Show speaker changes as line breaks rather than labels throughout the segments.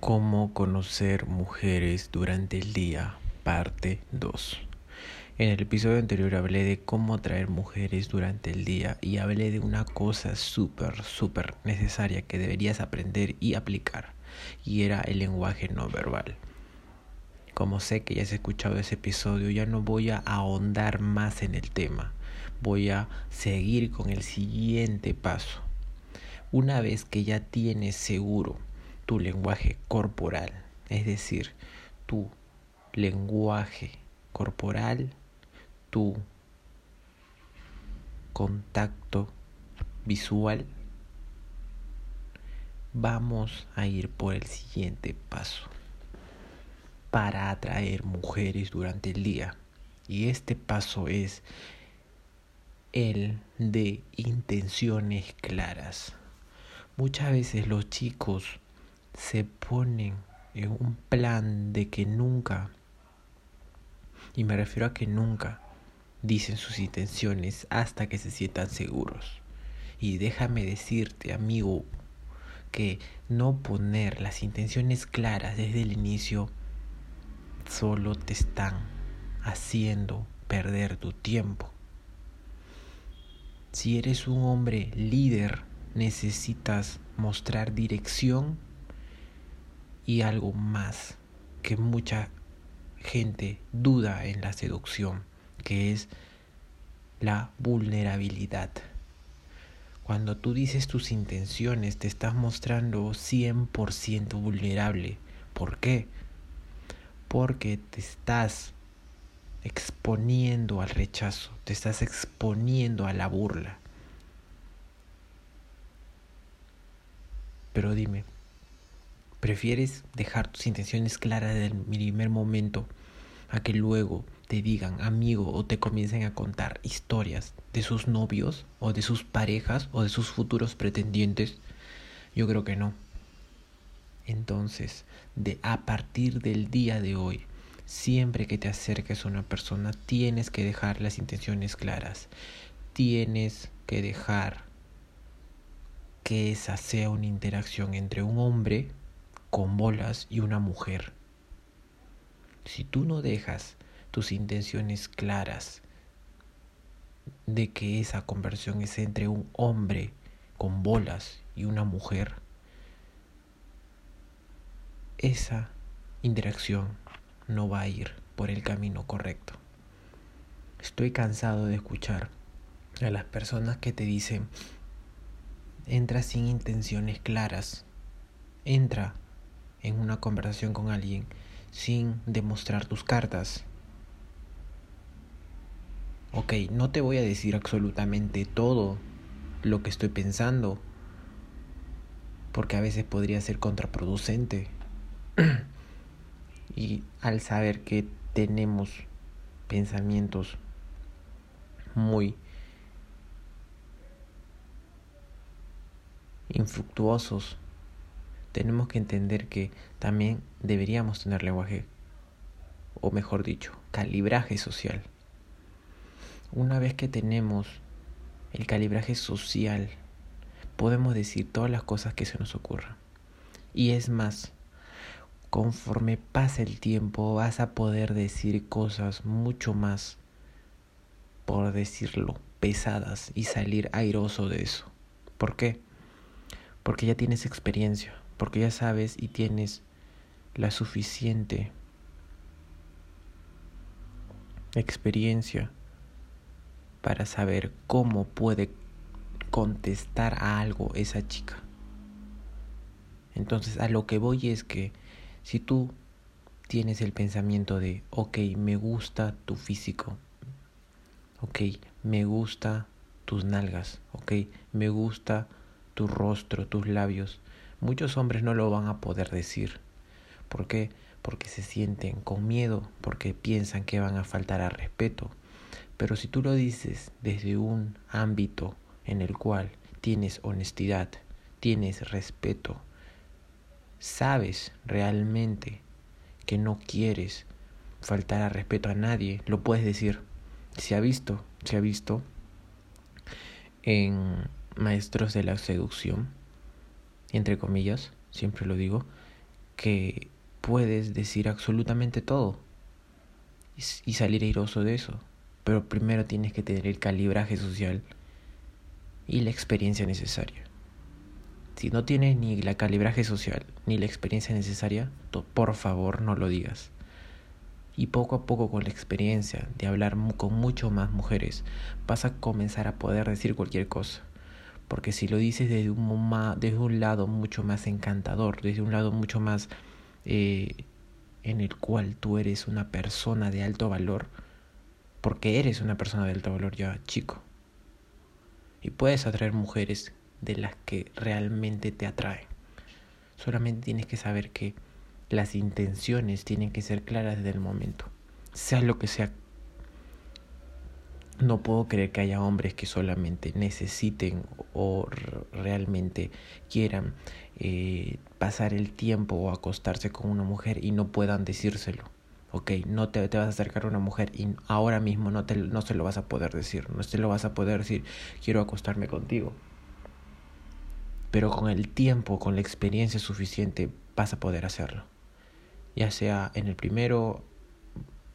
Cómo conocer mujeres durante el día, parte 2. En el episodio anterior hablé de cómo atraer mujeres durante el día y hablé de una cosa súper, súper necesaria que deberías aprender y aplicar, y era el lenguaje no verbal. Como sé que ya has escuchado ese episodio, ya no voy a ahondar más en el tema, voy a seguir con el siguiente paso. Una vez que ya tienes seguro tu lenguaje corporal, es decir, tu lenguaje corporal, tu contacto visual, vamos a ir por el siguiente paso para atraer mujeres durante el día. Y este paso es el de intenciones claras. Muchas veces los chicos se ponen en un plan de que nunca, y me refiero a que nunca, dicen sus intenciones hasta que se sientan seguros. Y déjame decirte, amigo, que no poner las intenciones claras desde el inicio solo te están haciendo perder tu tiempo. Si eres un hombre líder, necesitas mostrar dirección y algo más que mucha gente duda en la seducción, que es la vulnerabilidad. Cuando tú dices tus intenciones, te estás mostrando 100% vulnerable. ¿Por qué? Porque te estás exponiendo al rechazo, te estás exponiendo a la burla. Pero dime, Prefieres dejar tus intenciones claras desde el primer momento a que luego te digan amigo o te comiencen a contar historias de sus novios o de sus parejas o de sus futuros pretendientes. Yo creo que no. Entonces, de a partir del día de hoy, siempre que te acerques a una persona, tienes que dejar las intenciones claras. Tienes que dejar que esa sea una interacción entre un hombre con bolas y una mujer. Si tú no dejas tus intenciones claras de que esa conversión es entre un hombre con bolas y una mujer, esa interacción no va a ir por el camino correcto. Estoy cansado de escuchar a las personas que te dicen, entra sin intenciones claras, entra en una conversación con alguien sin demostrar tus cartas. Ok, no te voy a decir absolutamente todo lo que estoy pensando, porque a veces podría ser contraproducente. y al saber que tenemos pensamientos muy infructuosos, tenemos que entender que también deberíamos tener lenguaje, o mejor dicho, calibraje social. Una vez que tenemos el calibraje social, podemos decir todas las cosas que se nos ocurran. Y es más, conforme pasa el tiempo vas a poder decir cosas mucho más, por decirlo, pesadas y salir airoso de eso. ¿Por qué? Porque ya tienes experiencia porque ya sabes y tienes la suficiente experiencia para saber cómo puede contestar a algo esa chica. Entonces a lo que voy es que si tú tienes el pensamiento de, ok, me gusta tu físico, ok, me gusta tus nalgas, ok, me gusta tu rostro, tus labios, Muchos hombres no lo van a poder decir. ¿Por qué? Porque se sienten con miedo, porque piensan que van a faltar al respeto. Pero si tú lo dices desde un ámbito en el cual tienes honestidad, tienes respeto, sabes realmente que no quieres faltar al respeto a nadie, lo puedes decir. Se ha visto, se ha visto en Maestros de la Seducción entre comillas, siempre lo digo, que puedes decir absolutamente todo y salir airoso de eso. Pero primero tienes que tener el calibraje social y la experiencia necesaria. Si no tienes ni la calibraje social ni la experiencia necesaria, por favor no lo digas. Y poco a poco con la experiencia de hablar con mucho más mujeres, vas a comenzar a poder decir cualquier cosa. Porque si lo dices desde un, desde un lado mucho más encantador, desde un lado mucho más eh, en el cual tú eres una persona de alto valor, porque eres una persona de alto valor ya chico, y puedes atraer mujeres de las que realmente te atraen. Solamente tienes que saber que las intenciones tienen que ser claras desde el momento. Sea lo que sea. No puedo creer que haya hombres que solamente necesiten o realmente quieran eh, pasar el tiempo o acostarse con una mujer y no puedan decírselo. Ok, no te, te, vas a acercar a una mujer y ahora mismo no, te, no se lo vas a poder decir, no se lo vas a poder decir, quiero acostarme contigo pero con el tiempo, con la experiencia suficiente, vas a poder hacerlo. Ya sea en el primero,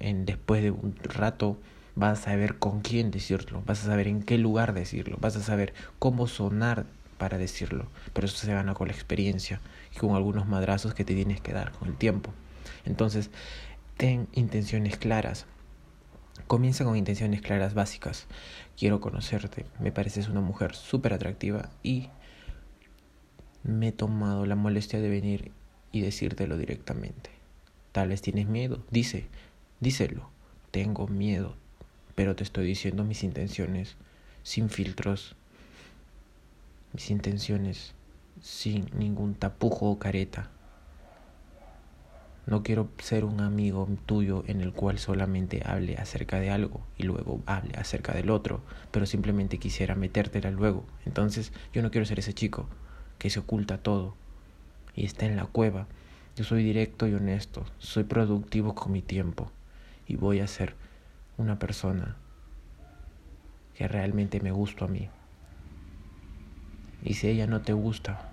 en después de un rato, vas a saber con quién decirlo, vas a saber en qué lugar decirlo, vas a saber cómo sonar para decirlo, pero eso se gana con la experiencia y con algunos madrazos que te tienes que dar con el tiempo. Entonces, ten intenciones claras. Comienza con intenciones claras básicas. Quiero conocerte, me pareces una mujer súper atractiva y me he tomado la molestia de venir y decírtelo directamente. Tal vez tienes miedo, dice, díselo. Tengo miedo, pero te estoy diciendo mis intenciones sin filtros, mis intenciones sin ningún tapujo o careta. No quiero ser un amigo tuyo en el cual solamente hable acerca de algo y luego hable acerca del otro, pero simplemente quisiera metértela luego. Entonces yo no quiero ser ese chico que se oculta todo y está en la cueva. Yo soy directo y honesto, soy productivo con mi tiempo y voy a ser una persona que realmente me gusta a mí. Y si ella no te gusta,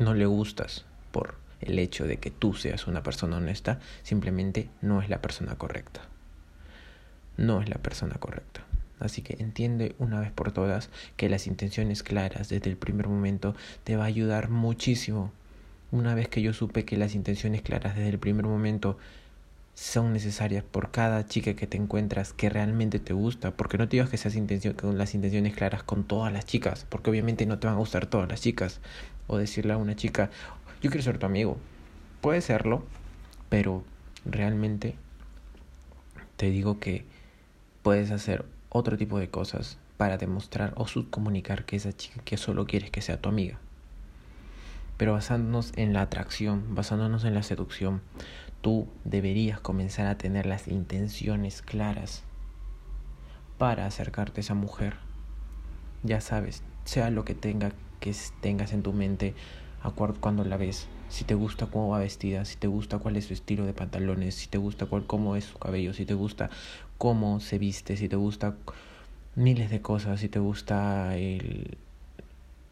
no le gustas por el hecho de que tú seas una persona honesta, simplemente no es la persona correcta. No es la persona correcta. Así que entiende una vez por todas que las intenciones claras desde el primer momento te va a ayudar muchísimo. Una vez que yo supe que las intenciones claras desde el primer momento son necesarias por cada chica que te encuentras que realmente te gusta, porque no te digas que seas intención, con las intenciones claras con todas las chicas, porque obviamente no te van a gustar todas las chicas, o decirle a una chica, yo quiero ser tu amigo, puede serlo, pero realmente te digo que puedes hacer otro tipo de cosas para demostrar o subcomunicar que esa chica que solo quieres que sea tu amiga. Pero basándonos en la atracción, basándonos en la seducción, tú deberías comenzar a tener las intenciones claras para acercarte a esa mujer. Ya sabes, sea lo que tenga que tengas en tu mente cuando la ves, si te gusta cómo va vestida, si te gusta cuál es su estilo de pantalones, si te gusta cuál, cómo es su cabello, si te gusta cómo se viste, si te gusta miles de cosas, si te gusta el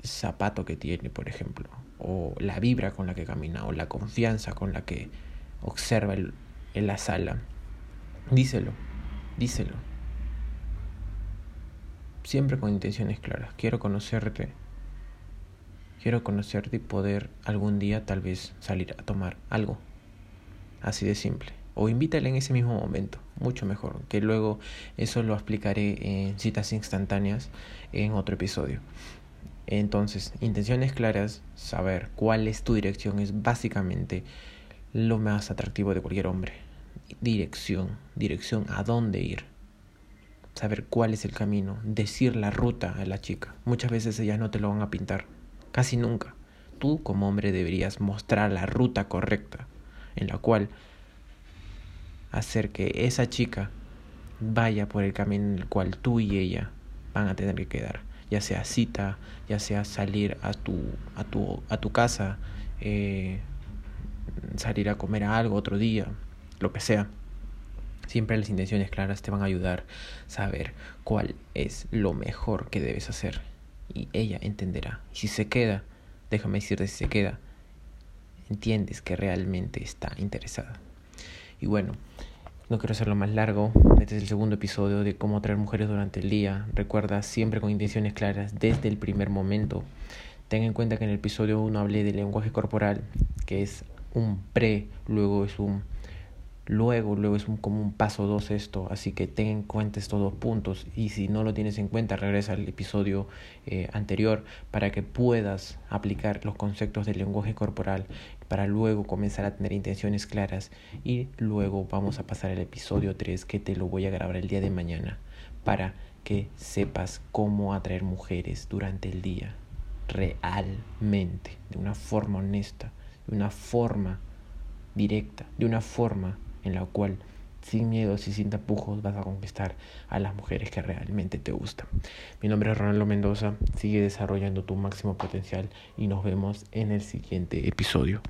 zapato que tiene, por ejemplo, o la vibra con la que camina, o la confianza con la que observa el, en la sala. Díselo, díselo. Siempre con intenciones claras. Quiero conocerte Quiero conocerte y poder algún día tal vez salir a tomar algo. Así de simple. O invítale en ese mismo momento, mucho mejor, que luego eso lo explicaré en citas instantáneas en otro episodio. Entonces, intenciones claras, saber cuál es tu dirección es básicamente lo más atractivo de cualquier hombre. Dirección, dirección a dónde ir. Saber cuál es el camino, decir la ruta a la chica. Muchas veces ellas no te lo van a pintar, Casi nunca. Tú como hombre deberías mostrar la ruta correcta en la cual hacer que esa chica vaya por el camino en el cual tú y ella van a tener que quedar, ya sea cita, ya sea salir a tu, a tu, a tu casa, eh, salir a comer algo otro día, lo que sea. Siempre las intenciones claras te van a ayudar a saber cuál es lo mejor que debes hacer y ella entenderá. Y si se queda, déjame decirte si se queda, entiendes que realmente está interesada. Y bueno, no quiero hacerlo más largo. Este es el segundo episodio de cómo atraer mujeres durante el día. Recuerda siempre con intenciones claras desde el primer momento. Ten en cuenta que en el episodio 1 hablé del lenguaje corporal, que es un pre, luego es un Luego, luego es un, como un paso dos esto, así que ten en cuenta estos dos puntos y si no lo tienes en cuenta regresa al episodio eh, anterior para que puedas aplicar los conceptos del lenguaje corporal para luego comenzar a tener intenciones claras y luego vamos a pasar al episodio 3 que te lo voy a grabar el día de mañana para que sepas cómo atraer mujeres durante el día realmente, de una forma honesta, de una forma directa, de una forma en la cual sin miedos y sin tapujos vas a conquistar a las mujeres que realmente te gustan. Mi nombre es Ronaldo Mendoza, sigue desarrollando tu máximo potencial y nos vemos en el siguiente episodio.